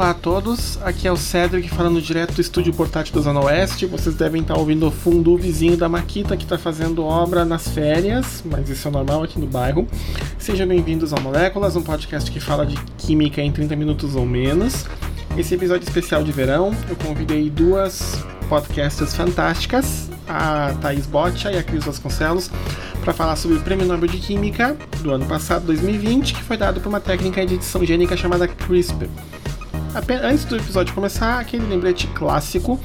Olá a todos, aqui é o Cedric falando direto do estúdio portátil da Zona Oeste. Vocês devem estar ouvindo o fundo o vizinho da Maquita que está fazendo obra nas férias, mas isso é normal aqui no bairro. Sejam bem-vindos ao Moléculas, um podcast que fala de química em 30 minutos ou menos. Esse episódio especial de verão, eu convidei duas podcasters fantásticas, a Thaís Boccia e a Cris Vasconcelos, para falar sobre o Prêmio Nobel de Química do ano passado, 2020, que foi dado por uma técnica de edição gênica chamada CRISPR. Antes do episódio começar, aquele lembrete clássico.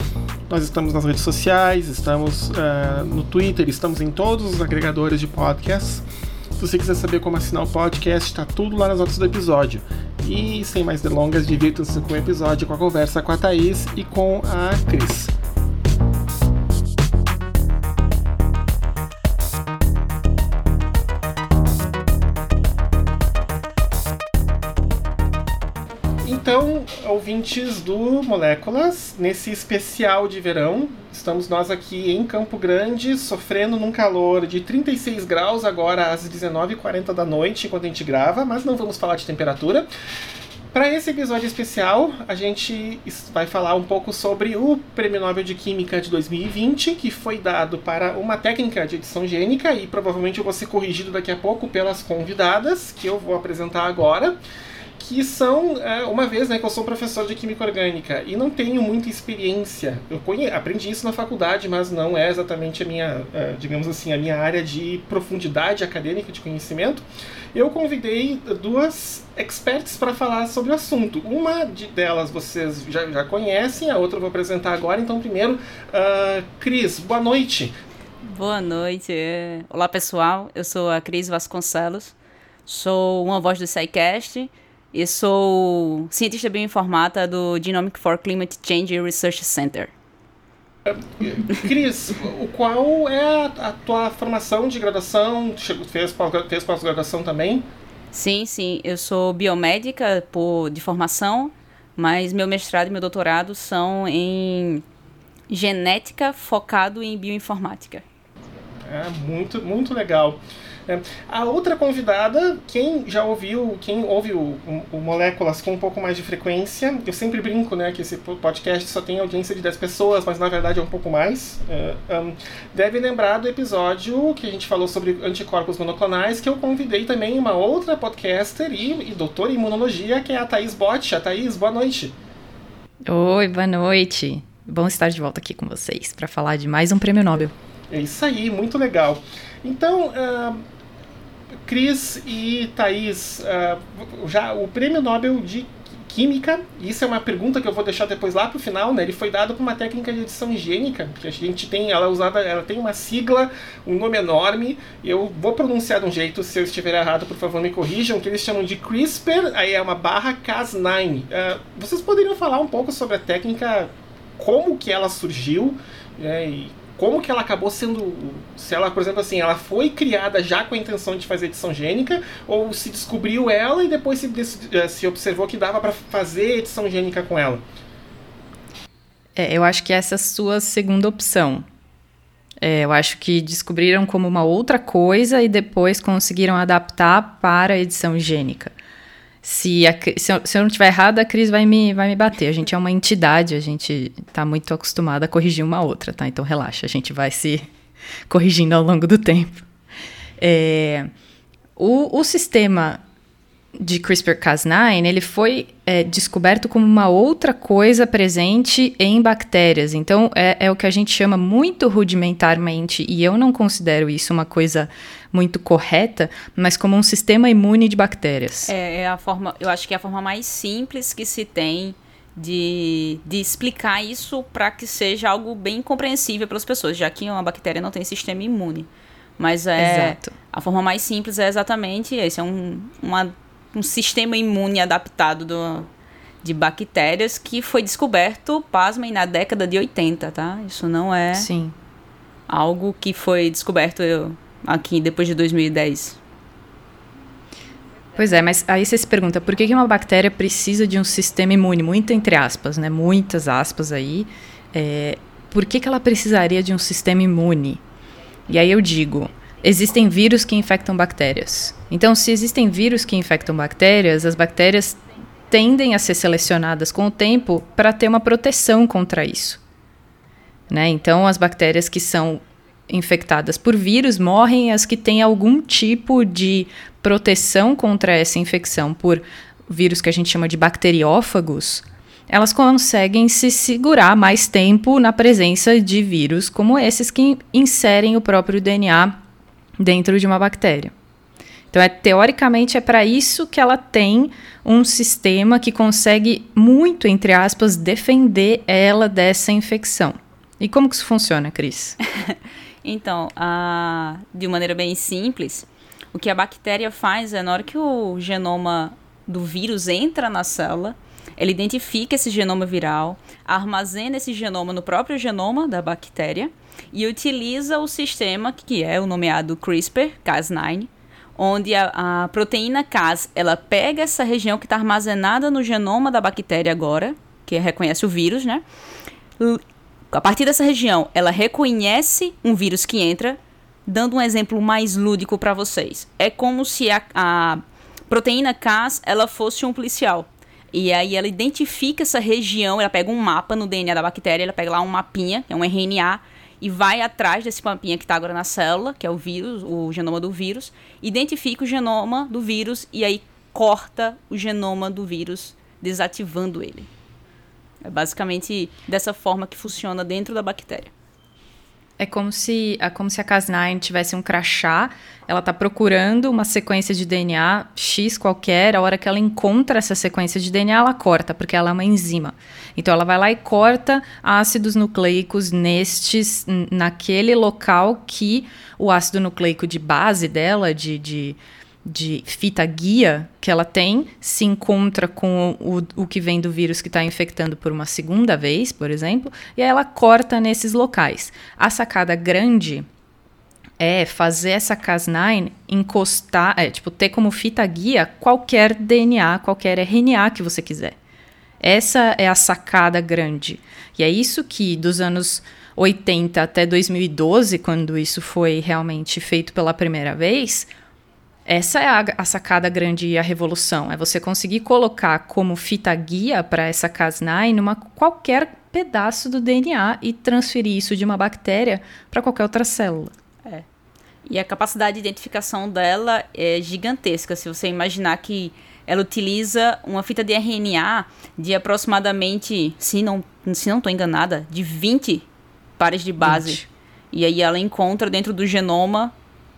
Nós estamos nas redes sociais, estamos uh, no Twitter, estamos em todos os agregadores de podcasts. Se você quiser saber como assinar o podcast, está tudo lá nas notas do episódio. E sem mais delongas, divirtam-se com o episódio, com a conversa com a Thaís e com a Cris. Ouvintes do Moléculas, nesse especial de verão, estamos nós aqui em Campo Grande, sofrendo num calor de 36 graus agora às 19h40 da noite, enquanto a gente grava, mas não vamos falar de temperatura. Para esse episódio especial, a gente vai falar um pouco sobre o Prêmio Nobel de Química de 2020, que foi dado para uma técnica de edição gênica, e provavelmente eu vou ser corrigido daqui a pouco pelas convidadas, que eu vou apresentar agora que são, é, uma vez né, que eu sou professor de Química Orgânica e não tenho muita experiência. Eu conhe... aprendi isso na faculdade, mas não é exatamente a minha, é, digamos assim, a minha área de profundidade acadêmica de conhecimento. Eu convidei duas experts para falar sobre o assunto. Uma de delas vocês já, já conhecem, a outra eu vou apresentar agora. Então, primeiro, uh, Cris, boa noite. Boa noite. Olá, pessoal. Eu sou a Cris Vasconcelos. Sou uma voz do SciCast e sou cientista bioinformata do Genomic for Climate Change Research Center. Cris, qual é a, tua formação de graduação? Fez, fez pós-graduação também? Sim, sim. Eu sou biomédica por, de formação, mas meu mestrado e meu doutorado são em genética focado em bioinformática. É muito, muito legal. É. A outra convidada, quem já ouviu, quem ouve o, o, Moléculas com um pouco mais de frequência, eu sempre brinco, né, que esse podcast só tem audiência de 10 pessoas, mas na verdade é um pouco mais, é, um, deve lembrar do episódio que a gente falou sobre anticorpos monoclonais, que eu convidei também uma outra podcaster e, e doutora em imunologia, que é a Thaís Bott. A Thaís, boa noite. Oi, boa noite. Bom estar de volta aqui com vocês para falar de mais um prêmio Nobel. É isso aí, muito legal. Então, uh, Cris e Thaís, uh, já o prêmio Nobel de Química, isso é uma pergunta que eu vou deixar depois lá pro final, né? Ele foi dado por uma técnica de edição higiênica, que a gente tem, ela é usada, ela tem uma sigla, um nome enorme. Eu vou pronunciar de um jeito, se eu estiver errado, por favor, me corrijam, que eles chamam de CRISPR, aí é uma barra Cas9. Uh, vocês poderiam falar um pouco sobre a técnica, como que ela surgiu, né? E como que ela acabou sendo. Se ela, por exemplo, assim, ela foi criada já com a intenção de fazer edição gênica, ou se descobriu ela e depois se, eh, se observou que dava para fazer edição gênica com ela? É, eu acho que essa é a sua segunda opção. É, eu acho que descobriram como uma outra coisa e depois conseguiram adaptar para a edição gênica. Se, a, se, eu, se eu não estiver errada, a Cris vai me, vai me bater. A gente é uma entidade, a gente está muito acostumada a corrigir uma outra, tá? Então relaxa, a gente vai se corrigindo ao longo do tempo. É, o, o sistema de CRISPR-Cas9, ele foi é, descoberto como uma outra coisa presente em bactérias. Então, é, é, o que a gente chama muito rudimentarmente, e eu não considero isso uma coisa muito correta, mas como um sistema imune de bactérias. É, é a forma, eu acho que é a forma mais simples que se tem de, de explicar isso para que seja algo bem compreensível para as pessoas, já que uma bactéria não tem sistema imune. Mas é Exato. a forma mais simples é exatamente esse, é um, uma um sistema imune adaptado do, de bactérias que foi descoberto, pasmem, na década de 80, tá? Isso não é Sim. algo que foi descoberto aqui depois de 2010. Pois é, mas aí você se pergunta, por que uma bactéria precisa de um sistema imune? Muito entre aspas, né? Muitas aspas aí. É, por que, que ela precisaria de um sistema imune? E aí eu digo, existem vírus que infectam bactérias. Então, se existem vírus que infectam bactérias, as bactérias tendem a ser selecionadas com o tempo para ter uma proteção contra isso. Né? Então, as bactérias que são infectadas por vírus morrem, as que têm algum tipo de proteção contra essa infecção por vírus que a gente chama de bacteriófagos, elas conseguem se segurar mais tempo na presença de vírus como esses que inserem o próprio DNA dentro de uma bactéria. Então, é, teoricamente, é para isso que ela tem um sistema que consegue muito, entre aspas, defender ela dessa infecção. E como que isso funciona, Cris? então, a, de maneira bem simples, o que a bactéria faz é, na hora que o genoma do vírus entra na célula, ele identifica esse genoma viral, armazena esse genoma no próprio genoma da bactéria e utiliza o sistema que é o nomeado CRISPR-Cas9, onde a, a, proteína Cas ela pega essa região que está armazenada no genoma da bactéria agora, que reconhece o vírus, né? A partir dessa região, ela reconhece um vírus que entra, dando um exemplo mais lúdico para vocês. É como se a, a proteína Cas ela fosse um policial. E aí ela identifica essa região, ela pega um mapa no DNA da bactéria, ela pega lá um mapinha, é um RNA, e vai atrás desse mapinha que está agora na célula, que é o vírus, o genoma do vírus, identifica o genoma do vírus e aí corta o genoma do vírus, desativando ele. É basicamente dessa forma que funciona dentro da bactéria. É como se, é como se a Cas9 tivesse um crachá, ela está procurando uma sequência de DNA X qualquer, a hora que ela encontra essa sequência de DNA, ela corta, porque ela é uma enzima. Então ela vai lá e corta ácidos nucleicos nestes, naquele local que o ácido nucleico de base dela, de, de de fita guia que ela tem se encontra com o, o que vem do vírus que está infectando por uma segunda vez, por exemplo, e aí ela corta nesses locais. A sacada grande é fazer essa Cas9 encostar, é, tipo, ter como fita guia qualquer DNA, qualquer RNA que você quiser. Essa é a sacada grande. E é isso que dos anos 80 até 2012, quando isso foi realmente feito pela primeira vez, essa é a, a, sacada grande e a revolução. É você conseguir colocar como fita guia para essa Cas9 numa qualquer pedaço do DNA e transferir isso de uma bactéria para qualquer outra célula. É. E a capacidade de identificação dela é gigantesca. Se você imaginar que ela utiliza uma fita de RNA de aproximadamente, se não se não estou enganada, de 20 pares de base. 20. E aí ela encontra dentro do genoma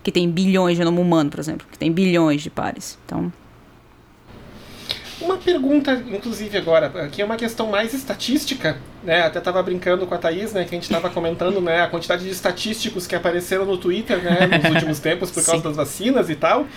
que tem bilhões de genoma humano, por exemplo, que tem bilhões de pares. Então, uma pergunta, inclusive, agora, que é uma questão mais estatística, né? Até estava brincando com a Thaís, né? Que a gente estava comentando, né? A quantidade de estatísticos que apareceram no Twitter, né? Nos últimos tempos por causa Sim. das vacinas e tal.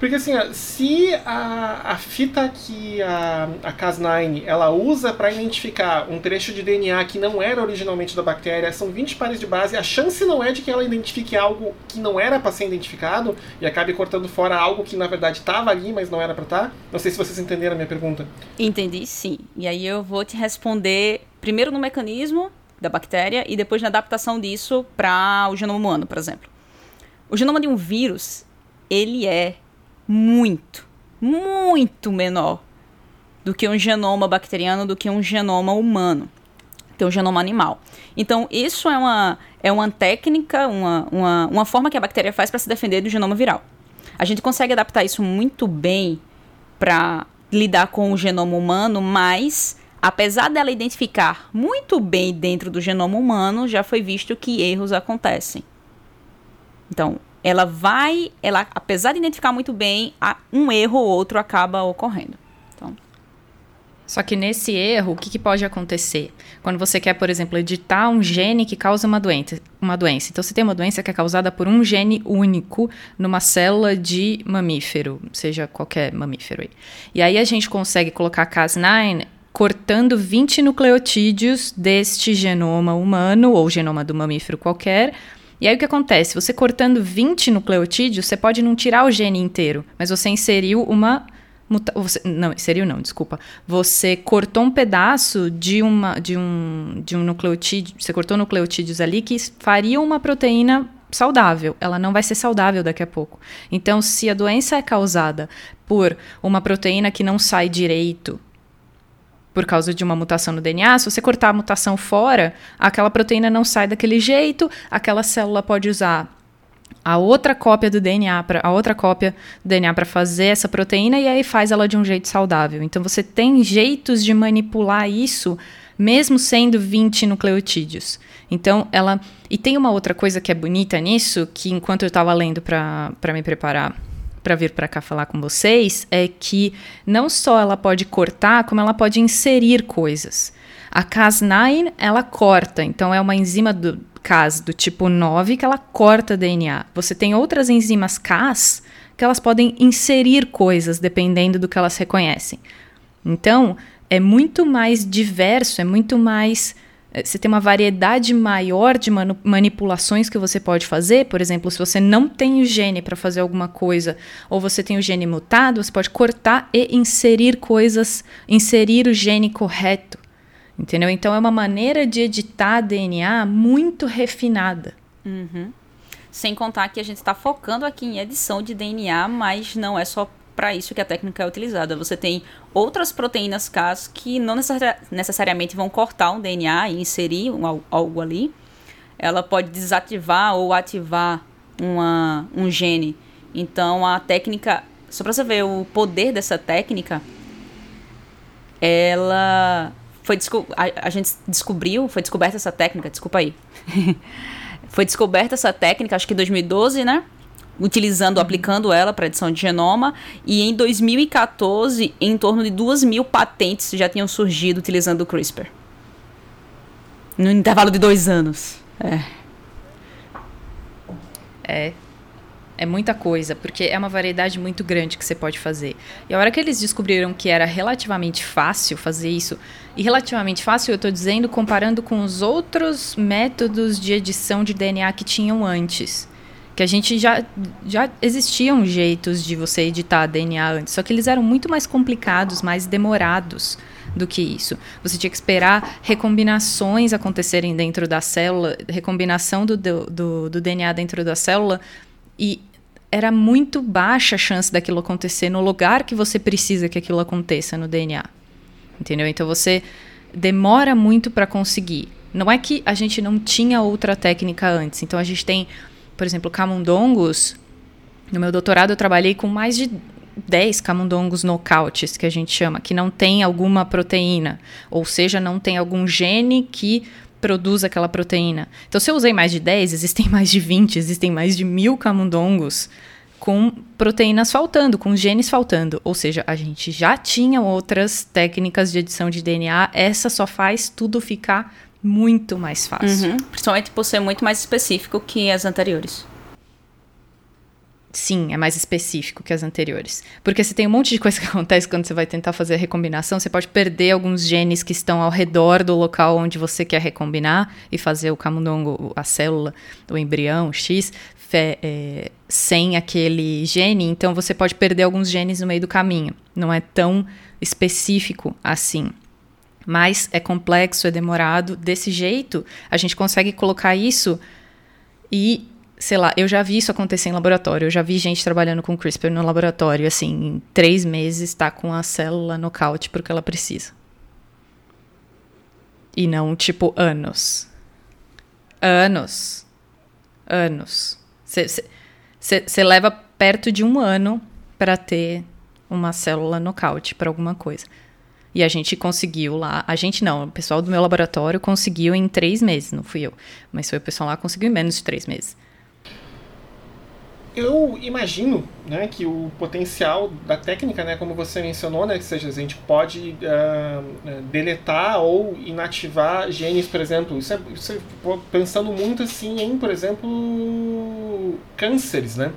Porque, assim, se a, a fita que a, a Cas9 ela usa para identificar um trecho de DNA que não era originalmente da bactéria, são 20 pares de base, a chance não é de que ela identifique algo que não era para ser identificado e acabe cortando fora algo que, na verdade, estava ali, mas não era para estar? Tá? Não sei se vocês entenderam a minha minha pergunta. Entendi, sim. E aí eu vou te responder primeiro no mecanismo da bactéria e depois na adaptação disso para o genoma humano, por exemplo. O genoma de um vírus, ele é muito, muito menor do que um genoma bacteriano, do que um genoma humano, que um genoma animal. Então, isso é uma, é uma técnica, uma, uma, uma forma que a bactéria faz para se defender do genoma viral. A gente consegue adaptar isso muito bem para lidar com o genoma humano, mas apesar dela identificar muito bem dentro do genoma humano, já foi visto que erros acontecem. Então, ela vai, ela apesar de identificar muito bem, um erro ou outro acaba ocorrendo. Só que nesse erro, o que, que, pode acontecer? Quando você quer, por exemplo, editar um gene que causa uma doença, uma doença. Então, você tem uma doença que é causada por um gene único numa célula de mamífero, seja qualquer mamífero aí. E aí a gente consegue colocar Cas9 cortando 20 nucleotídeos deste genoma humano ou genoma do mamífero qualquer. E aí o que acontece? Você cortando 20 nucleotídeos, você pode não tirar o gene inteiro, mas você inseriu uma você, não, seria não, desculpa. Você cortou um pedaço de, uma, de, um, de um nucleotídeo, você cortou nucleotídeos ali que fariam uma proteína saudável. Ela não vai ser saudável daqui a pouco. Então, se a doença é causada por uma proteína que não sai direito por causa de uma mutação no DNA, se você cortar a mutação fora, aquela proteína não sai daquele jeito, aquela célula pode usar a outra cópia do DNA para a outra cópia do DNA para fazer essa proteína e aí faz ela de um jeito saudável. Então você tem jeitos de manipular isso mesmo sendo 20 nucleotídeos. Então ela e tem uma outra coisa que é bonita nisso, que enquanto eu estava lendo para me preparar para vir para cá falar com vocês é que não só ela pode cortar, como ela pode inserir coisas. A Cas9, ela corta, então é uma enzima do Cas do tipo 9 que ela corta DNA. Você tem outras enzimas Cas que elas podem inserir coisas dependendo do que elas reconhecem. Então, é muito mais diverso, é muito mais você tem uma variedade maior de manipulações que você pode fazer. Por exemplo, se você não tem o gene para fazer alguma coisa, ou você tem o gene mutado, você pode cortar e inserir coisas, inserir o gene correto. Entendeu? Então é uma maneira de editar DNA muito refinada. Uhum. Sem contar que a gente está focando aqui em edição de DNA, mas não é só para isso que a técnica é utilizada. Você tem outras proteínas Cas que não necessariamente vão cortar um DNA e inserir um, algo ali. Ela pode desativar ou ativar uma, um gene. Então a técnica, só para você ver o poder dessa técnica, ela foi a, a gente descobriu, foi descoberta essa técnica, desculpa aí. foi descoberta essa técnica, acho que em 2012, né? Utilizando, aplicando ela para edição de genoma. E em 2014, em torno de 2 mil patentes já tinham surgido utilizando o CRISPR. No intervalo de dois anos. É. É. É muita coisa, porque é uma variedade muito grande que você pode fazer. E a hora que eles descobriram que era relativamente fácil fazer isso, e relativamente fácil eu estou dizendo comparando com os outros métodos de edição de DNA que tinham antes que a gente já, já existiam jeitos de você editar DNA antes, só que eles eram muito mais complicados, mais demorados do que isso. Você tinha que esperar recombinações acontecerem dentro da célula, recombinação do, do, do DNA dentro da célula, e era muito baixa a chance daquilo acontecer no lugar que você precisa que aquilo aconteça no DNA. Entendeu? Então você demora muito para conseguir. Não é que a gente não tinha outra técnica antes. Então a gente tem por exemplo, camundongos. No meu doutorado eu trabalhei com mais de 10 camundongos nocautes, que a gente chama, que não tem alguma proteína, ou seja, não tem algum gene que produz aquela proteína. Então, se eu usei mais de 10, existem mais de 20, existem mais de mil camundongos com proteínas faltando, com genes faltando. Ou seja, a gente já tinha outras técnicas de edição de DNA, essa só faz tudo ficar muito mais fácil. Uhum. Principalmente por ser muito mais específico que as anteriores. Sim, é mais específico que as anteriores. Porque você tem um monte de coisa que acontece quando você vai tentar fazer a recombinação. Você pode perder alguns genes que estão ao redor do local onde você quer recombinar e fazer o camundongo, a célula, o embrião, o X, é, sem aquele gene. Então você pode perder alguns genes no meio do caminho. Não é tão específico assim mas é complexo, é demorado. Desse jeito, a gente consegue colocar isso e, sei lá, eu já vi isso acontecer em laboratório. Eu já vi gente trabalhando com CRISPR no laboratório, assim, em três meses está com a célula nocaute porque ela precisa. E não, tipo, anos. Anos. Anos. Você leva perto de um ano para ter uma célula nocaute para alguma coisa. E a gente conseguiu lá. A gente não, o pessoal do meu laboratório conseguiu em três meses, não fui eu. Mas foi o pessoal lá conseguiu em menos de três meses. Eu imagino né, que o potencial da técnica, né, como você mencionou, né, que seja, a gente pode uh, deletar ou inativar genes, por exemplo. Isso é, isso é pensando muito assim em, por exemplo, cânceres, né?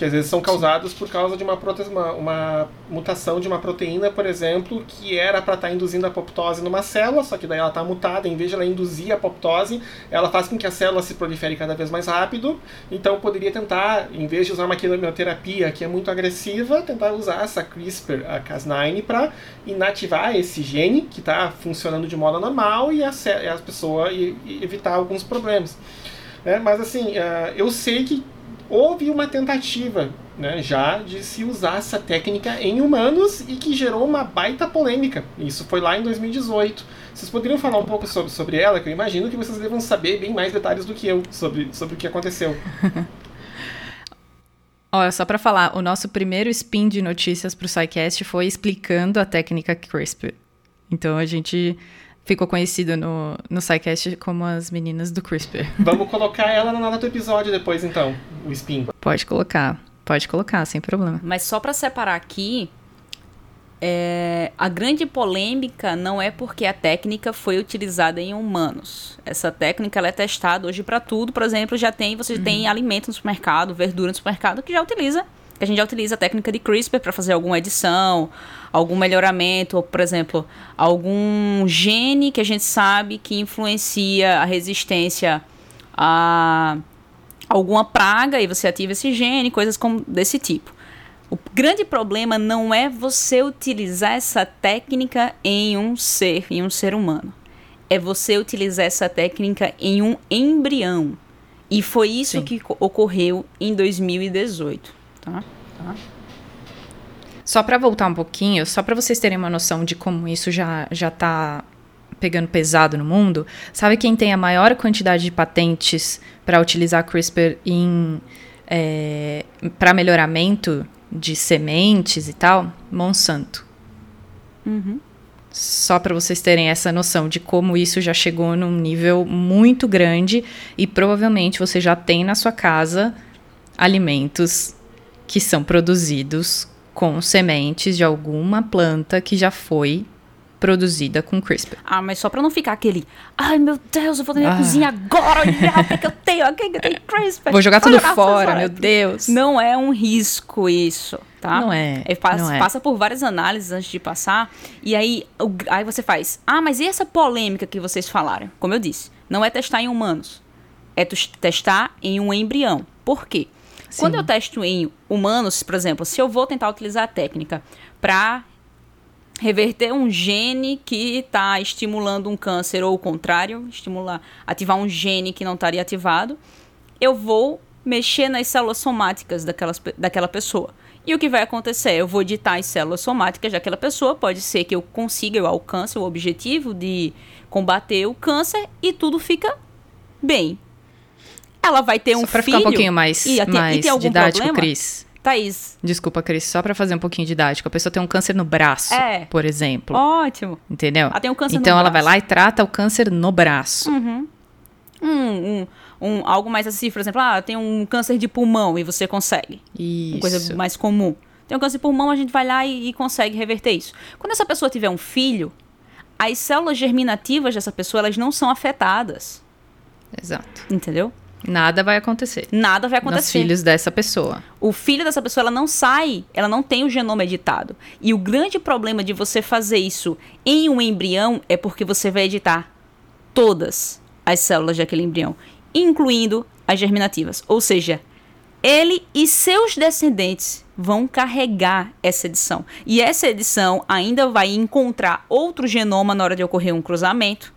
Que às vezes são causados por causa de uma, uma, uma, mutação de uma proteína, por exemplo, que era para estar tá induzindo a apoptose numa célula, só que daí ela está mutada, em vez de ela induzir a apoptose, ela faz com que a célula se prolifere cada vez mais rápido. Então poderia tentar, em vez de usar uma quimioterapia que é muito agressiva, tentar usar essa CRISPR, a Cas9, para inativar esse gene que está funcionando de modo normal e a, a pessoa e, e evitar alguns problemas. É, mas assim, uh, eu sei que houve uma tentativa né, já de se usar essa técnica em humanos e que gerou uma baita polêmica. Isso foi lá em 2018. Vocês poderiam falar um pouco sobre, sobre ela, que eu imagino que vocês devam saber bem mais detalhes do que eu sobre, sobre o que aconteceu. Olha, só para falar, o nosso primeiro spin de notícias para o SciCast foi explicando a técnica CRISPR. Então a gente ficou conhecido no, no SciCast como as meninas do CRISPR. Vamos colocar ela no nosso episódio depois, então, o spin. Pode colocar, pode colocar, sem problema. Mas só para separar aqui, é, a grande polêmica não é porque a técnica foi utilizada em humanos. Essa técnica ela é testada hoje para tudo. Por exemplo, já tem você uhum. tem alimento no supermercado, verdura no supermercado que já utiliza a gente já utiliza a técnica de CRISPR para fazer alguma edição, algum melhoramento, ou, por exemplo, algum gene que a gente sabe que influencia a resistência a alguma praga e você ativa esse gene, coisas como desse tipo. O grande problema não é você utilizar essa técnica em um ser, em um ser humano. É você utilizar essa técnica em um embrião. E foi isso Sim. que ocorreu em 2018, tá? tá? Só para voltar um pouquinho, só para vocês terem uma noção de como isso já já tá pegando pesado no mundo, sabe quem tem a maior quantidade de patentes para utilizar CRISPR em é, para melhoramento de sementes e tal? Monsanto. Uhum. Só para vocês terem essa noção de como isso já chegou num nível muito grande e provavelmente você já tem na sua casa alimentos que são produzidos com sementes de alguma planta que já foi produzida com CRISPR. Ah, mas só para não ficar aquele, ai meu Deus, eu vou na minha ah. cozinha agora olhar o que eu tenho, o que eu tenho CRISPR. Vou jogar tudo jogar fora, meu Deus. Não é um risco isso, tá? Não é. é, passa, não é. passa por várias análises antes de passar e aí, aí você faz, ah, mas e essa polêmica que vocês falaram? Como eu disse, não é testar em humanos, é testar em um embrião. Por quê? Sim. Quando eu testo em humanos, por exemplo, se eu vou tentar utilizar a técnica para reverter um gene que está estimulando um câncer ou o contrário, estimular, ativar um gene que não estaria ativado, eu vou mexer nas células somáticas daquelas, daquela pessoa. E o que vai acontecer? Eu vou editar as células somáticas daquela pessoa, pode ser que eu consiga, eu alcance o objetivo de combater o câncer e tudo fica bem. Ela vai ter Só um pra filho. ficar um pouquinho mais, e, mais e didático, problema? Cris. Thaís. Desculpa, Cris, só para fazer um pouquinho didático. A pessoa tem um câncer no braço, é. por exemplo. Ótimo. Entendeu? Ela tem um câncer então no ela braço. vai lá e trata o câncer no braço. Uhum. Um, um, um, algo mais assim, por exemplo, ah, tem um câncer de pulmão e você consegue. Isso. Uma coisa mais comum. Tem um câncer de pulmão, a gente vai lá e, e consegue reverter isso. Quando essa pessoa tiver um filho, as células germinativas dessa pessoa, elas não são afetadas. Exato. Entendeu? Nada vai acontecer. Nada vai acontecer. Nos filhos dessa pessoa. O filho dessa pessoa, ela não sai, ela não tem o genoma editado. E o grande problema de você fazer isso em um embrião é porque você vai editar todas as células daquele embrião, incluindo as germinativas. Ou seja, ele e seus descendentes vão carregar essa edição. E essa edição ainda vai encontrar outro genoma na hora de ocorrer um cruzamento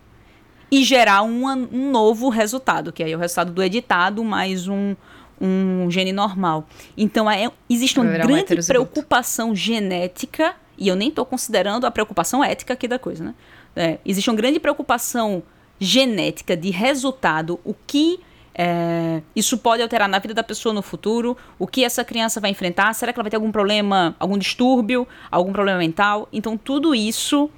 e gerar um, um novo resultado, que aí é o resultado do editado mais um, um gene normal. Então é, existe uma grande um preocupação genética, e eu nem estou considerando a preocupação ética aqui da coisa, né? É, existe uma grande preocupação genética de resultado, o que é, isso pode alterar na vida da pessoa no futuro, o que essa criança vai enfrentar, será que ela vai ter algum problema, algum distúrbio, algum problema mental? Então tudo isso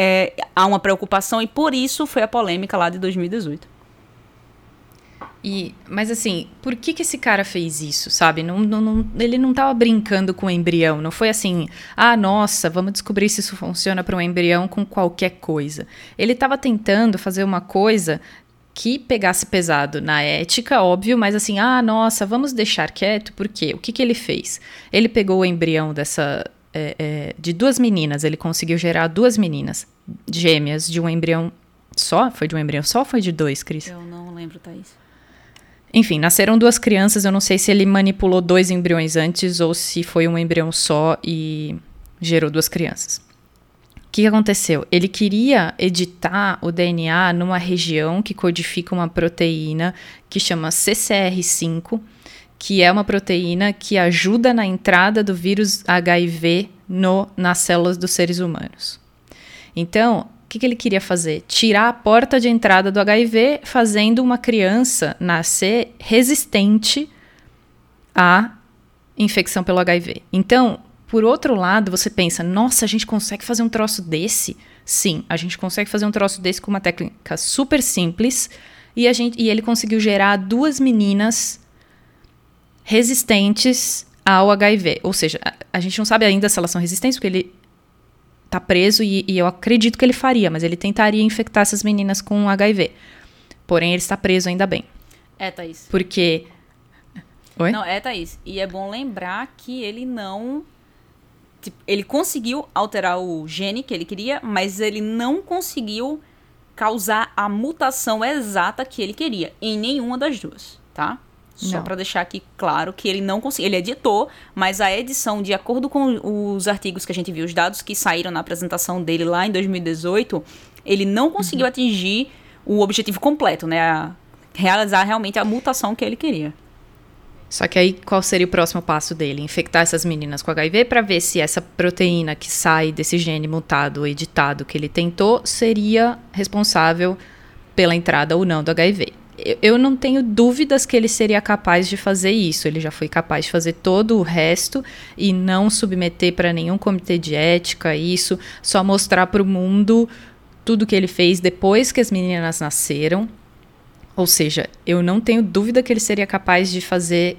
é, há uma preocupação e por isso foi a polêmica lá de 2018. E, mas assim, por que, que esse cara fez isso, sabe? Não, não, não, ele não estava brincando com o embrião. Não foi assim, ah, nossa, vamos descobrir se isso funciona para um embrião com qualquer coisa. Ele estava tentando fazer uma coisa que pegasse pesado na ética, óbvio, mas assim, ah, nossa, vamos deixar quieto, por quê? O que, que ele fez? Ele pegou o embrião dessa, é, é, de duas meninas. Ele conseguiu gerar duas meninas gêmeas de um embrião só? Foi de um embrião só ou foi de dois, Cris? Eu não lembro, Thaís. Enfim, nasceram duas crianças. Eu não sei se ele manipulou dois embriões antes ou se foi um embrião só e gerou duas crianças. O que aconteceu? Ele queria editar o DNA numa região que codifica uma proteína que chama CCR5, que é uma proteína que ajuda na entrada do vírus HIV no, nas células dos seres humanos. Então, o que, que ele queria fazer? Tirar a porta de entrada do HIV, fazendo uma criança nascer resistente à infecção pelo HIV. Então, por outro lado, você pensa, nossa, a gente consegue fazer um troço desse? Sim, a gente consegue fazer um troço desse com uma técnica super simples. E, a gente, e ele conseguiu gerar duas meninas resistentes ao HIV. Ou seja, a, a gente não sabe ainda se elas são resistentes, porque ele tá preso e, e, eu acredito que ele faria, mas ele tentaria infectar essas meninas com HIV. Porém, ele está preso ainda bem. É, Thaís. Porque. Oi? Não, é, Thaís. E é bom lembrar que ele não. Tipo, ele conseguiu alterar o gene que ele queria, mas ele não conseguiu causar a mutação exata que ele queria em nenhuma das duas, tá? Só para deixar aqui claro que ele não conseguiu. Ele editou, mas a edição, de acordo com os artigos que a gente viu, os dados que saíram na apresentação dele lá em 2018, ele não conseguiu uhum. atingir o objetivo completo, né? A realizar realmente a mutação que ele queria. Só que aí qual seria o próximo passo dele? Infectar essas meninas com HIV para ver se essa proteína que sai desse gene mutado, editado que ele tentou, seria responsável pela entrada ou não do HIV eu não tenho dúvidas que ele seria capaz de fazer isso. Ele já foi capaz de fazer todo o resto e não submeter para nenhum comitê de ética isso, só mostrar para o mundo tudo que ele fez depois que as meninas nasceram. Ou seja, eu não tenho dúvida que ele seria capaz de fazer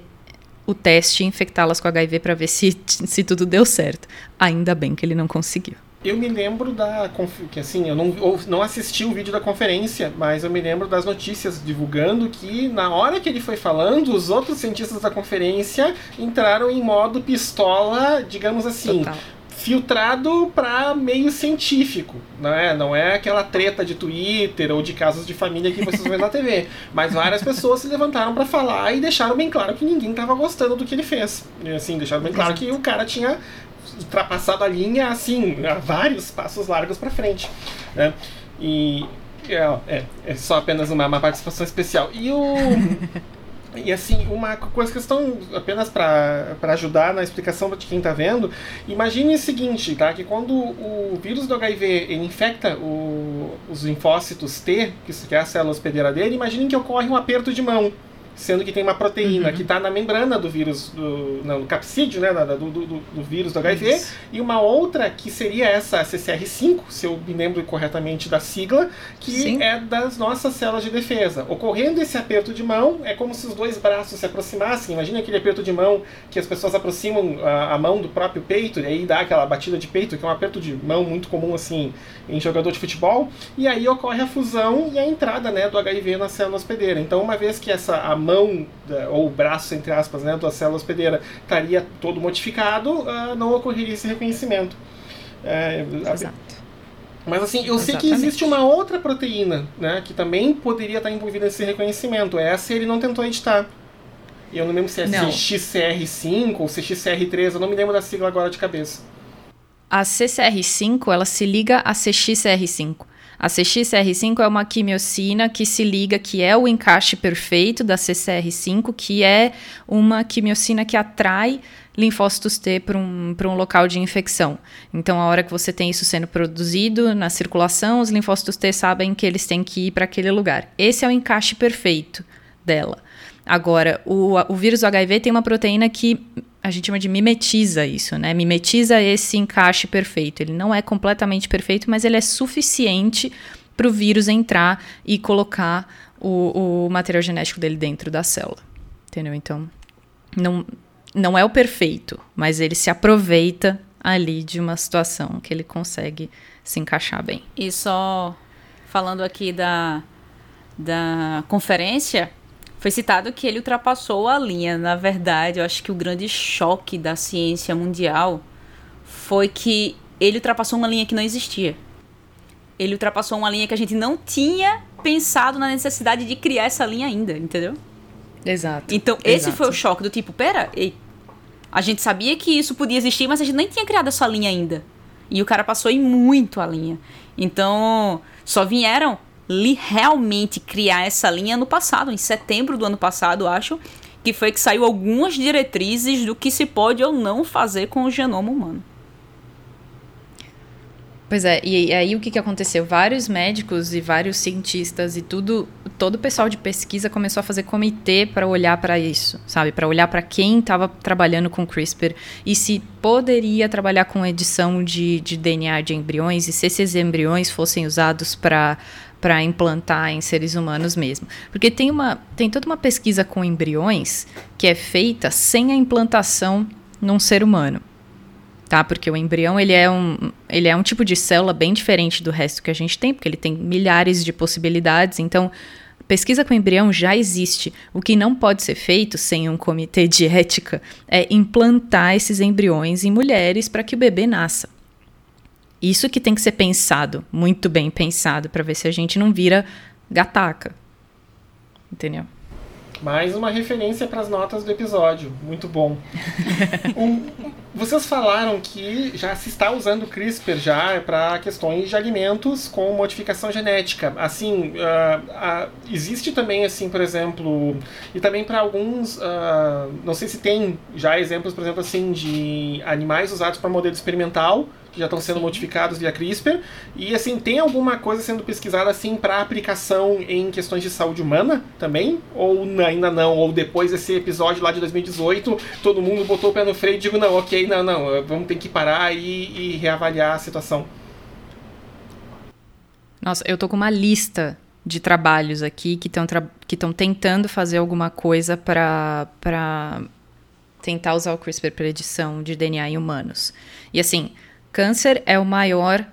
o teste e infectá-las com HIV para ver se, se tudo deu certo. Ainda bem que ele não conseguiu. Eu me lembro da. que assim, eu não, não assisti o vídeo da conferência, mas eu me lembro das notícias divulgando que na hora que ele foi falando, os outros cientistas da conferência entraram em modo pistola, digamos assim. Total filtrado para meio científico, não é? Não é aquela treta de Twitter ou de casos de família que vocês vêem na TV. Mas várias pessoas se levantaram para falar e deixaram bem claro que ninguém estava gostando do que ele fez. E, assim, deixaram bem claro que o cara tinha ultrapassado a linha, assim, a vários passos largos para frente. Né? E é, é, é, só apenas uma, uma participação especial. E o. E assim, uma coisa questão apenas para ajudar na explicação de quem está vendo, imagine o seguinte, tá? Que quando o vírus do HIV infecta o, os linfócitos T, que é a célula hospedeira dele, imagine que ocorre um aperto de mão sendo que tem uma proteína uhum. que está na membrana do vírus, do, não, no capsídeo, né, do, do, do vírus do HIV, Isso. e uma outra que seria essa CCR5, se eu me lembro corretamente da sigla, que Sim. é das nossas células de defesa. Ocorrendo esse aperto de mão, é como se os dois braços se aproximassem. Imagina aquele aperto de mão que as pessoas aproximam a, a mão do próprio peito, e aí dá aquela batida de peito, que é um aperto de mão muito comum assim em jogador de futebol, e aí ocorre a fusão e a entrada né, do HIV na célula hospedeira. Então, uma vez que essa a mão ou o braço, entre aspas, né, da célula hospedeira estaria todo modificado, uh, não ocorreria esse reconhecimento. É, Exato. Mas assim, eu Exatamente. sei que existe uma outra proteína, né, que também poderia estar envolvida nesse reconhecimento. Essa ele não tentou editar. Eu não lembro se é não. CXCR5 ou CXCR3, eu não me lembro da sigla agora de cabeça. A CCR5, ela se liga a CXCR5. A CXCR5 é uma quimiocina que se liga, que é o encaixe perfeito da CCR5, que é uma quimiocina que atrai linfócitos T para um, um local de infecção. Então, a hora que você tem isso sendo produzido na circulação, os linfócitos T sabem que eles têm que ir para aquele lugar. Esse é o encaixe perfeito dela. Agora, o, o vírus HIV tem uma proteína que a gente chama de mimetiza isso, né? Mimetiza esse encaixe perfeito. Ele não é completamente perfeito, mas ele é suficiente para o vírus entrar e colocar o, o material genético dele dentro da célula. Entendeu? Então, não, não é o perfeito, mas ele se aproveita ali de uma situação que ele consegue se encaixar bem. E só falando aqui da, da conferência, foi citado que ele ultrapassou a linha. Na verdade, eu acho que o grande choque da ciência mundial foi que ele ultrapassou uma linha que não existia. Ele ultrapassou uma linha que a gente não tinha pensado na necessidade de criar essa linha ainda, entendeu? Exato. Então, esse exato. foi o choque do tipo, pera, ei, a gente sabia que isso podia existir, mas a gente nem tinha criado essa linha ainda. E o cara passou em muito a linha. Então, só vieram li realmente criar essa linha no passado, em setembro do ano passado, acho, que foi que saiu algumas diretrizes do que se pode ou não fazer com o genoma humano. Pois é, e aí o que, que aconteceu? Vários médicos e vários cientistas e tudo, todo o pessoal de pesquisa começou a fazer comitê para olhar para isso, sabe? Para olhar para quem estava trabalhando com CRISPR e se poderia trabalhar com edição de, de DNA de embriões e se esses embriões fossem usados para para implantar em seres humanos mesmo. Porque tem, uma, tem toda uma pesquisa com embriões que é feita sem a implantação num ser humano tá? Porque o embrião ele é um, ele é um tipo de célula bem diferente do resto que a gente tem, porque ele tem milhares de possibilidades. Então, pesquisa com embrião já existe. O que não pode ser feito sem um comitê de ética é implantar esses embriões em mulheres para que o bebê nasça. Isso que tem que ser pensado, muito bem pensado, para ver se a gente não vira gataca. Entendeu? Mais uma referência para as notas do episódio. Muito bom. um, vocês falaram que já se está usando CRISPR já para questões de alimentos com modificação genética. Assim, uh, uh, existe também, assim, por exemplo, e também para alguns, uh, não sei se tem já exemplos, por exemplo, assim, de animais usados para modelo experimental já estão sendo Sim. modificados via CRISPR. E assim, tem alguma coisa sendo pesquisada assim para aplicação em questões de saúde humana também? Ou ainda não? Ou depois desse episódio lá de 2018, todo mundo botou o pé no freio e digo, não, ok, não, não, vamos ter que parar e, e reavaliar a situação. Nossa, eu tô com uma lista de trabalhos aqui que estão que estão tentando fazer alguma coisa para para tentar usar o CRISPR para edição de DNA em humanos. E assim, Câncer é o maior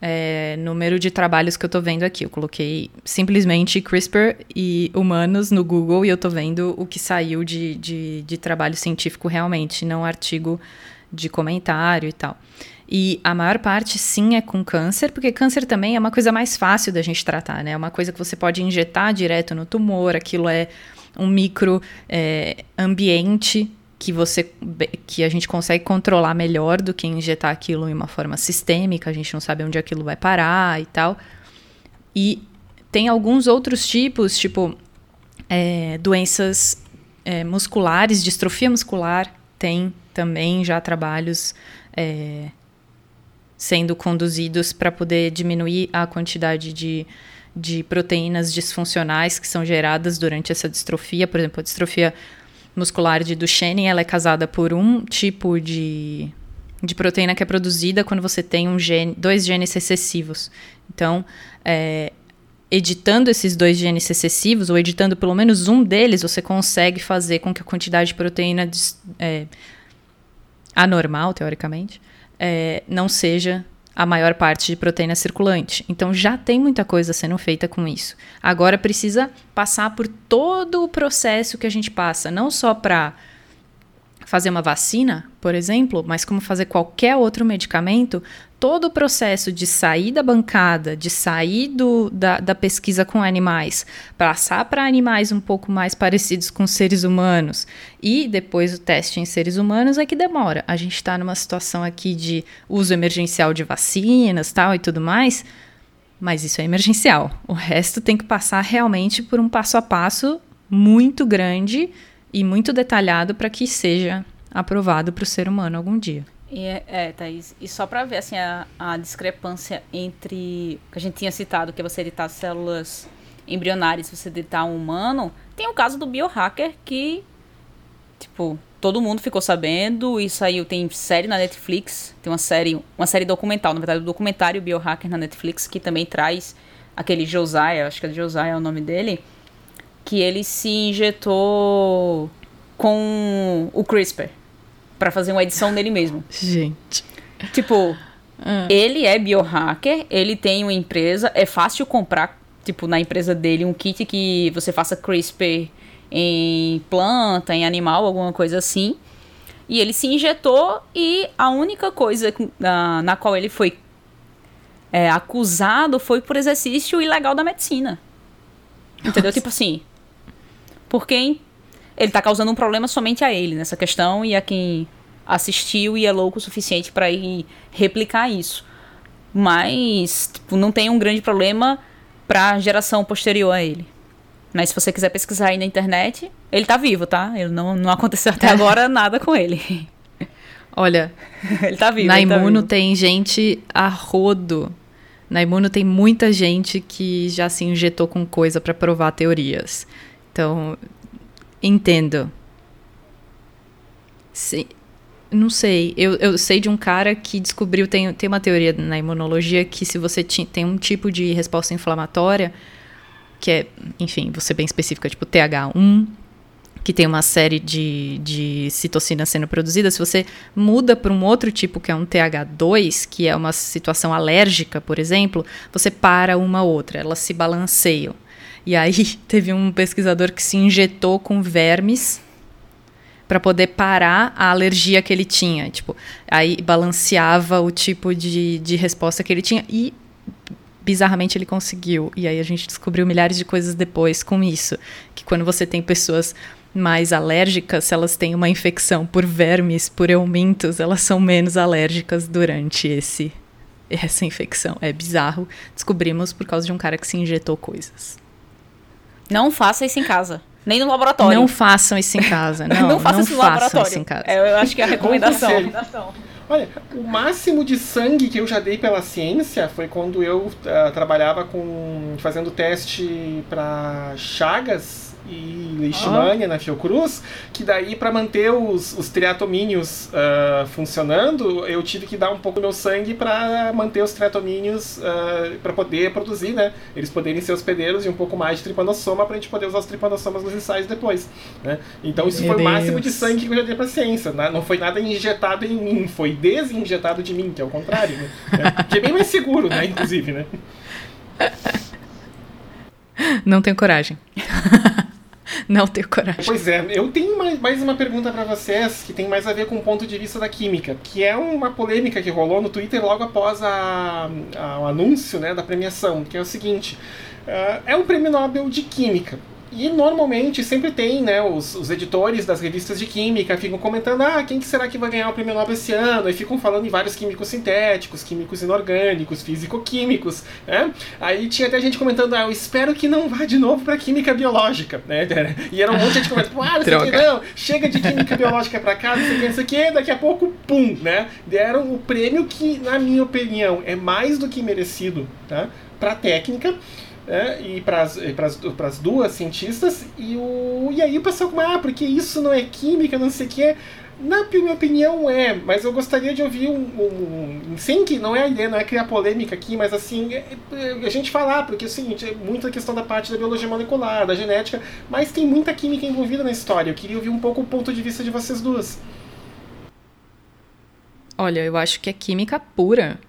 é, número de trabalhos que eu estou vendo aqui. Eu coloquei simplesmente CRISPR e humanos no Google e eu estou vendo o que saiu de, de, de, trabalho científico realmente, não artigo de comentário e tal. E a maior parte sim é com câncer, porque câncer também é uma coisa mais fácil da gente tratar, né? É uma coisa que você pode injetar direto no tumor, aquilo é um micro é, ambiente que você que a gente consegue controlar melhor do que injetar aquilo em uma forma sistêmica, a gente não sabe onde aquilo vai parar e tal. E tem alguns outros tipos, tipo é, doenças é, musculares, distrofia muscular, tem também já trabalhos é, sendo conduzidos para poder diminuir a quantidade de, de proteínas disfuncionais que são geradas durante essa distrofia. Por exemplo, a distrofia muscular de Duchenne, ela é casada por um tipo de, de proteína que é produzida quando você tem um gene, dois genes recessivos. Então, é, editando esses dois genes recessivos, ou editando pelo menos um deles, você consegue fazer com que a quantidade de proteína é, anormal, teoricamente, é, não seja a maior parte de proteína circulante. Então já tem muita coisa sendo feita com isso. Agora precisa passar por todo o processo que a gente passa, não só para fazer uma vacina, por exemplo, mas como fazer qualquer outro medicamento, todo o processo de sair da bancada, de sair do, da, da pesquisa com animais, passar para animais um pouco mais parecidos com seres humanos e depois o teste em seres humanos é que demora. A gente está numa situação aqui de uso emergencial de vacinas tal e tudo mais, mas isso é emergencial. O resto tem que passar realmente por um passo a passo muito grande e muito detalhado para que seja aprovado para o ser humano algum dia. E é, é Thaís, e só para ver assim, a, a discrepância entre o que a gente tinha citado, que é você editar células embrionárias, você editar um humano, tem o caso do biohacker que, tipo, todo mundo ficou sabendo e saiu, tem série na Netflix, tem uma série, uma série documental, na verdade, o um documentário Biohacker na Netflix, que também traz aquele Josiah, acho que é Josiah é o nome dele, que ele se injetou com o CRISPR para fazer uma edição dele mesmo. Gente. Tipo, ah. ele é biohacker, ele tem uma empresa, é fácil comprar, tipo, na empresa dele um kit que você faça CRISPR em planta, em animal, alguma coisa assim. E ele se injetou e a única coisa na, na qual ele foi é, acusado foi por exercício ilegal da medicina. Entendeu? Nossa. Tipo assim, porque ele está causando um problema somente a ele nessa questão e a quem assistiu e é louco o suficiente para ir replicar isso. Mas tipo, não tem um grande problema para a geração posterior a ele. Mas se você quiser pesquisar aí na internet, ele tá vivo, tá? Ele não, não aconteceu até agora nada com ele. Olha, ele tá vivo. Na tá Imuno vivo. tem gente a rodo. Na Imuno tem muita gente que já se injetou com coisa para provar teorias. Então, entendo. Sim. Não sei. Eu, eu sei de um cara que descobriu. Tem, tem uma teoria na imunologia que se você ti- tem um tipo de resposta inflamatória, que é, enfim, você bem específica, tipo TH1, que tem uma série de, de citocinas sendo produzidas, se você muda para um outro tipo, que é um TH2, que é uma situação alérgica, por exemplo, você para uma outra, elas se balanceiam. E aí teve um pesquisador que se injetou com vermes para poder parar a alergia que ele tinha. Tipo, aí balanceava o tipo de, de resposta que ele tinha e bizarramente ele conseguiu. E aí a gente descobriu milhares de coisas depois com isso. Que quando você tem pessoas mais alérgicas, se elas têm uma infecção por vermes, por eumintos, elas são menos alérgicas durante esse essa infecção. É bizarro. Descobrimos por causa de um cara que se injetou coisas. Não faça isso em casa. Nem no laboratório. Não façam isso em casa. Não, Não faça não isso no façam laboratório. isso em casa. É, eu acho que é a recomendação. Olha, o máximo de sangue que eu já dei pela ciência foi quando eu ah, trabalhava com fazendo teste para Chagas e Leishmania na Fiocruz, que daí para manter os, os triatomínios ah, funcionando, eu tive que dar um pouco do meu sangue para manter os triatomínios para poder produzir, né? Eles poderem ser hospedeiros e um pouco mais de tripanossoma para a gente poder usar os tripanossomas nos ensaios depois, né? Então isso Meu foi o máximo de Deus. sangue que eu já dei pra ciência, né? não foi nada injetado em mim, foi desinjetado de mim, que é o contrário, né? É, que é bem mais seguro, né, inclusive, né? Não tenho coragem. não tenho coragem. Pois é, eu tenho mais, mais uma pergunta pra vocês que tem mais a ver com o ponto de vista da química, que é uma polêmica que rolou no Twitter logo após a, a- o anúncio né, da premiação, que é o seguinte: ah, é um prêmio Nobel de Química. E normalmente sempre tem, né, os, os editores das revistas de química ficam comentando, ah, quem que será que vai ganhar o prêmio Nobel esse ano? E ficam falando em vários químicos sintéticos, químicos inorgânicos, físico-químicos, né? Aí tinha até gente comentando, ah, eu espero que não vá de novo pra química biológica, né? E era um monte de gente comentando, ah, isso aqui não, chega de química biológica pra cá, não sei o que, não sei o que, daqui a pouco, pum, né? Deram o prêmio que, na minha opinião, é mais do que merecido, tá? Pra técnica, né, e para as duas cientistas, e, o, e aí o pessoal como, ah, porque isso não é química, não sei o que. Na minha opinião é, mas eu gostaria de ouvir um, um, um sem que não é a ideia, não é criar polêmica aqui, mas assim, é- é a gente falar, porque é o seguinte, é muita questão da parte da biologia molecular, da genética, mas tem muita química envolvida na história. Eu queria ouvir um pouco o ponto de vista de vocês duas. Olha, eu acho que é química pura.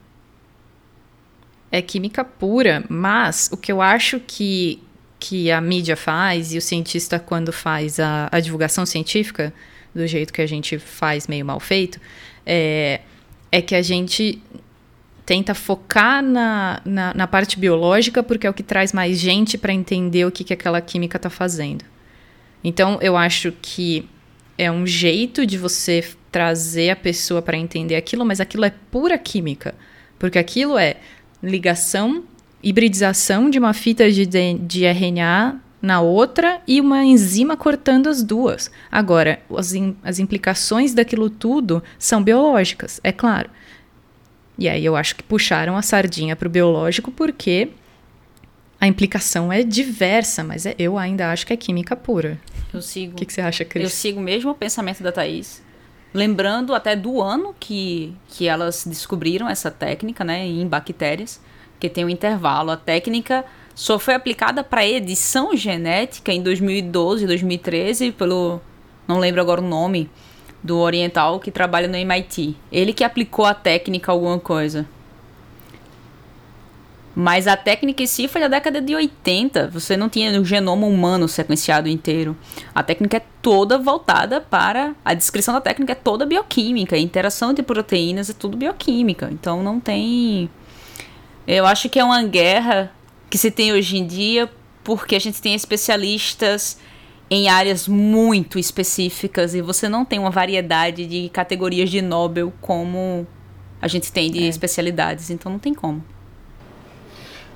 É química pura, mas o que eu acho que, que a mídia faz e o cientista, quando faz a, a divulgação científica, do jeito que a gente faz meio mal feito, é, é que a gente tenta focar na, na, na parte biológica porque é o que traz mais gente para entender o que, que aquela química está fazendo. Então, eu acho que é um jeito de você trazer a pessoa para entender aquilo, mas aquilo é pura química. Porque aquilo é ligação, hibridização de uma fita de, de RNA na outra e uma enzima cortando as duas. Agora, as, as implicações daquilo tudo são biológicas, é claro. E aí eu acho que puxaram a sardinha para o biológico porque a implicação é diversa, mas é- eu ainda acho que é química pura. Eu sigo. O que, que você acha, Eu Cris? sigo mesmo o pensamento da Thaís. Lembrando até do ano que, que elas descobriram essa técnica, né, em bactérias, que tem um intervalo. A técnica só foi aplicada para edição genética em 2012, 2013, pelo. Não lembro agora o nome do oriental que trabalha no MIT. Ele que aplicou a técnica alguma coisa. Mas a técnica em si foi da década de 80. Você não tinha o genoma humano sequenciado inteiro. A técnica é toda voltada para. A descrição da técnica é toda bioquímica. A interação entre proteínas é tudo bioquímica. Então não tem. Eu acho que é uma guerra que se tem hoje em dia porque a gente tem especialistas em áreas muito específicas e você não tem uma variedade de categorias de Nobel como a gente tem de especialidades. Então não tem como.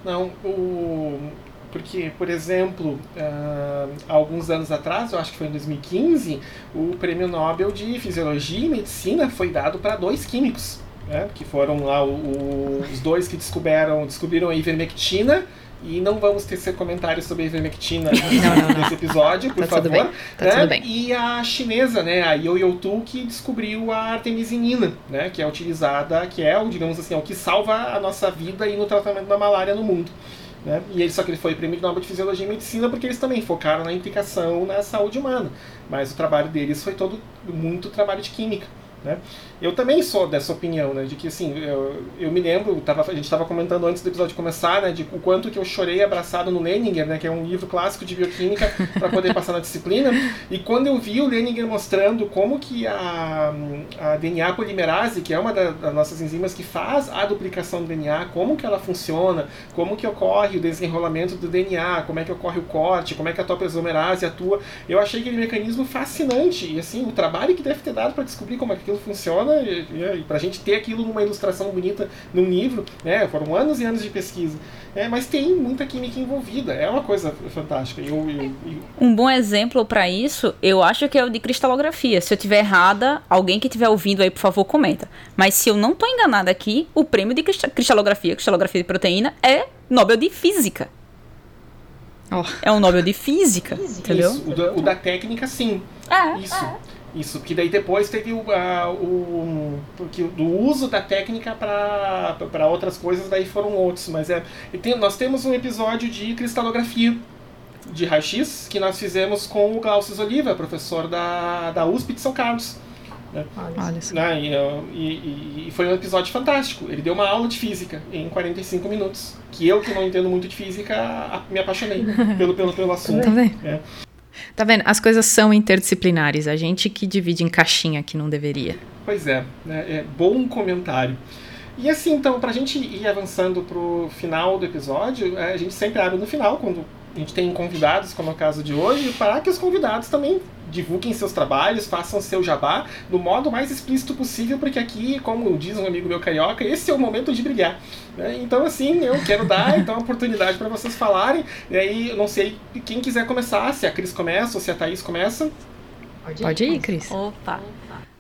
Não, o... Porque, por exemplo, uh, alguns anos atrás, eu acho que foi em 2015, o prêmio Nobel de Fisiologia e Medicina foi dado para dois químicos, né? que foram lá o, o, os dois que descobriram, descobriram a ivermectina e não vamos tecer comentários sobre a ivermectina nesse episódio, por tá favor. Tudo bem. Tá né? tudo bem. E a chinesa, né, a Yo-Yo Tu, que descobriu a artemisinina, né, que é utilizada, que é, digamos assim, é o que salva a nossa vida e no tratamento da malária no mundo. Né? E ele, só que ele foi prêmio Nobel de Fisiologia e Medicina porque eles também focaram na implicação na saúde humana. Mas o trabalho deles foi todo muito trabalho de química. Né? Eu também sou dessa opinião, né, de que assim, eu, eu me lembro, tava, a gente estava comentando antes do episódio começar, né, de o quanto que eu chorei abraçado no Leninger, né, que é um livro clássico de bioquímica para poder passar na disciplina, e quando eu vi o Leninger mostrando como que a, a DNA polimerase, que é uma da, das nossas enzimas que faz a duplicação do DNA, como que ela funciona, como que ocorre o desenrolamento do DNA, como é que ocorre o corte, como é que a topoisomerase atua, eu achei aquele mecanismo fascinante, e assim, o trabalho que deve ter dado para descobrir como é que aquilo funciona e, e para a gente ter aquilo numa ilustração bonita num livro, né? Foram anos e anos de pesquisa. É, mas tem muita química envolvida, é uma coisa fantástica. Eu, eu, eu... Um bom exemplo para isso, eu acho que é o de cristalografia. Se eu tiver errada, alguém que estiver ouvindo aí, por favor, comenta. Mas se eu não estou enganada aqui, o prêmio de cristalografia, cristalografia de proteína, é Nobel de Física. Oh. É um Nobel de Física, entendeu? Isso, o da, o da técnica, sim. É, Isso. É. Isso, que daí depois teve o, a, o porque do uso da técnica para outras coisas, daí foram outros. Mas é, tem, nós temos um episódio de cristalografia de raio-x que nós fizemos com o Glaucio Oliva, professor da, da USP de São Carlos. Né? Olha só. Né? E, e, e, foi um episódio fantástico. Ele deu uma aula de física em 45 minutos. Que eu, que não entendo muito de física, me apaixonei pelo, pelo, pelo assunto. Tá vendo? É. Tá vendo? As coisas são interdisciplinares. A gente que divide em caixinha que não deveria. Pois é, né? é bom comentário. E assim, então, pra gente ir avançando pro final do episódio, a gente sempre abre no final, quando a gente tem convidados, como é o caso de hoje, para que os convidados também divulguem seus trabalhos, façam seu jabá do modo mais explícito possível, porque aqui, como diz um amigo meu carioca, esse é o momento de brilhar. Né? Então, assim, eu quero dar então, a oportunidade para vocês falarem. E aí, eu não sei quem quiser começar, se a Cris começa ou se a Thaís começa. Pode ir, Cris. Opa.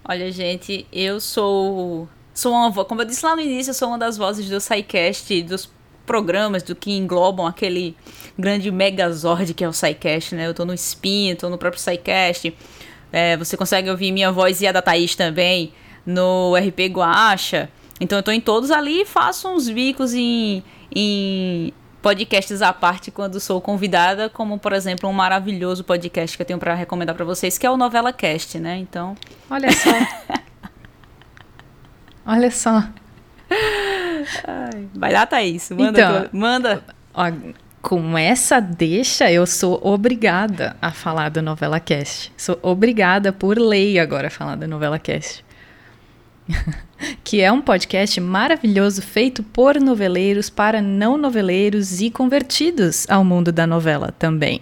Olha, gente, eu sou. Sou uma voz, como eu disse lá no início, eu sou uma das vozes do SciCast, dos programas do que englobam aquele grande megazord que é o SciCast, né? Eu tô no Spin, tô no próprio SciCast. É, você consegue ouvir minha voz e a da Thaís também no RP Guacha. Então eu tô em todos ali e faço uns bicos em, em podcasts à parte quando sou convidada, como por exemplo um maravilhoso podcast que eu tenho para recomendar para vocês, que é o Novela Cast, né? Então, olha só. olha só. Ai, vai lá, Thaís. Manda. Então, tua, manda. Ó, com essa deixa, eu sou obrigada a falar do Novela Cast. Sou obrigada por lei agora a falar do Novela Cast. que é um podcast maravilhoso feito por noveleiros para não noveleiros e convertidos ao mundo da novela também.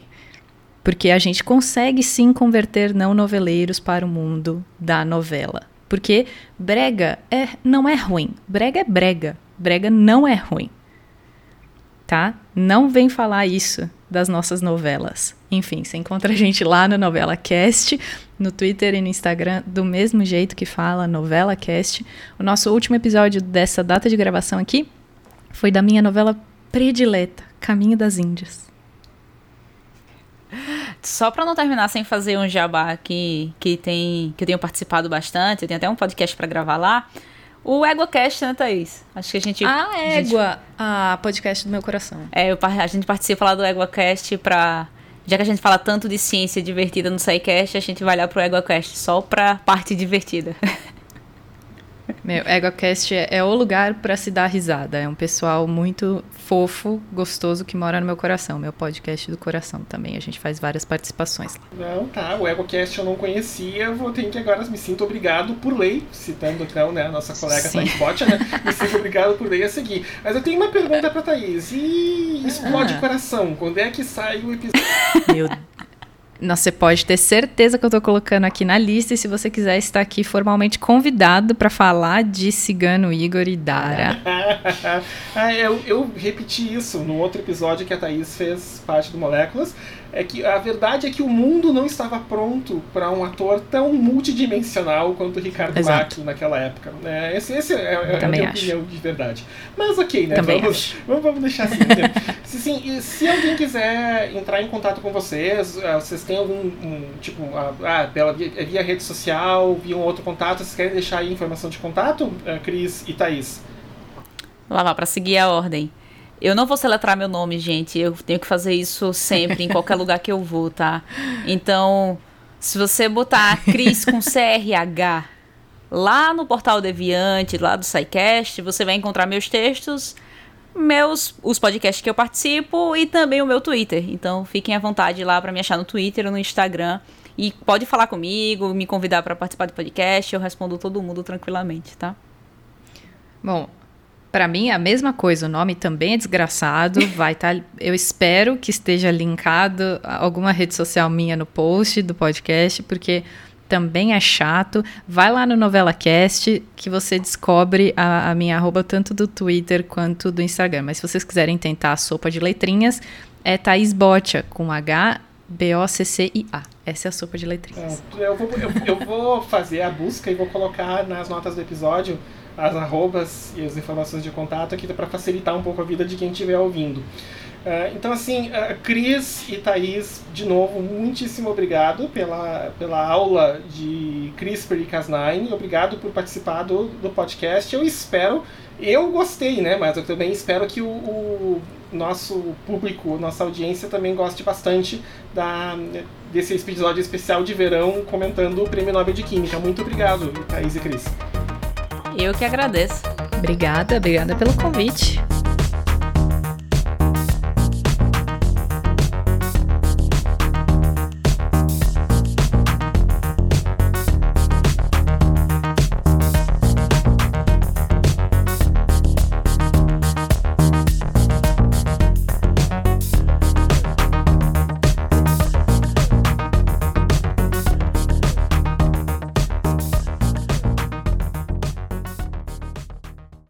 Porque a gente consegue sim converter não noveleiros para o mundo da novela. Porque brega é, não é ruim. Brega é brega. Brega não é ruim tá? Não vem falar isso das nossas novelas. Enfim, você encontra a gente lá no Novela Cast, no Twitter e no Instagram, do mesmo jeito que fala Novela Cast. O nosso último episódio dessa data de gravação aqui foi da minha novela predileta, Caminho das Índias. Só para não terminar sem fazer um jabá aqui que tem que eu tenho participado bastante, eu tenho até um podcast para gravar lá. O EguaCast, né, Thaís? Acho que a gente. Ah, Égua! Gente... Ah, podcast do meu coração. É, eu, a gente participa lá do EguaCast pra. Já que a gente fala tanto de ciência divertida no SciCast, a gente vai lá pro EguaCast só pra parte divertida. Meu, EgoCast é, é o lugar para se dar risada. É um pessoal muito fofo, gostoso que mora no meu coração. Meu podcast do coração também. A gente faz várias participações lá. Não, tá. O EgoCast eu não conhecia. Vou ter que agora me sinto obrigado por lei, citando então, né, a nossa colega Thaís Botia, né? Me sinto obrigado por lei a seguir. Mas eu tenho uma pergunta pra Thaís. E explode ah. coração? Quando é que sai o episódio? Meu Você pode ter certeza que eu estou colocando aqui na lista e se você quiser estar aqui formalmente convidado para falar de Cigano Igor e Dara. ah, eu, eu repeti isso no outro episódio que a Thaís fez parte do Moléculas é que a verdade é que o mundo não estava pronto para um ator tão multidimensional quanto o Ricardo Mack naquela época. É, esse, esse é, é, é a minha acho. opinião de verdade. Mas ok, né? Vamos, vamos, vamos, deixar assim. Né? se, sim, se alguém quiser entrar em contato com vocês, ah, vocês têm algum um, tipo, ah, ah, pela, via, via rede social, via um outro contato, vocês querem deixar aí informação de contato, ah, Cris e Thaís? Lá, lá, para seguir a ordem. Eu não vou seletrar meu nome, gente. Eu tenho que fazer isso sempre, em qualquer lugar que eu vou, tá? Então, se você botar Cris com CRH lá no portal Deviante, lá do SciCast, você vai encontrar meus textos, meus os podcasts que eu participo e também o meu Twitter. Então, fiquem à vontade lá para me achar no Twitter ou no Instagram. E pode falar comigo, me convidar para participar do podcast, eu respondo todo mundo tranquilamente, tá? Bom, para mim é a mesma coisa, o nome também é desgraçado, vai estar, tá, eu espero que esteja linkado a alguma rede social minha no post do podcast, porque também é chato. Vai lá no NovelaCast que você descobre a, a minha arroba tanto do Twitter quanto do Instagram. Mas se vocês quiserem tentar a sopa de letrinhas, é Thaís Botia, com H B-O-C-C-I-A. Essa é a sopa de letrinhas. É, eu, vou, eu, eu, vou fazer a busca e vou colocar nas notas do episódio as arrobas e as informações de contato aqui para facilitar um pouco a vida de quem estiver ouvindo. Uh, então, assim, uh, Cris e Thaís, de novo, muitíssimo obrigado pela, pela aula de CRISPR e Cas9. Obrigado por participar do, do podcast. Eu espero, eu gostei, né? Mas eu também espero que o, o nosso público, nossa audiência também goste bastante da, desse episódio especial de verão comentando o Prêmio Nobel de Química. Muito obrigado, Thaís e Cris. Eu que agradeço. Obrigada, obrigada pelo convite.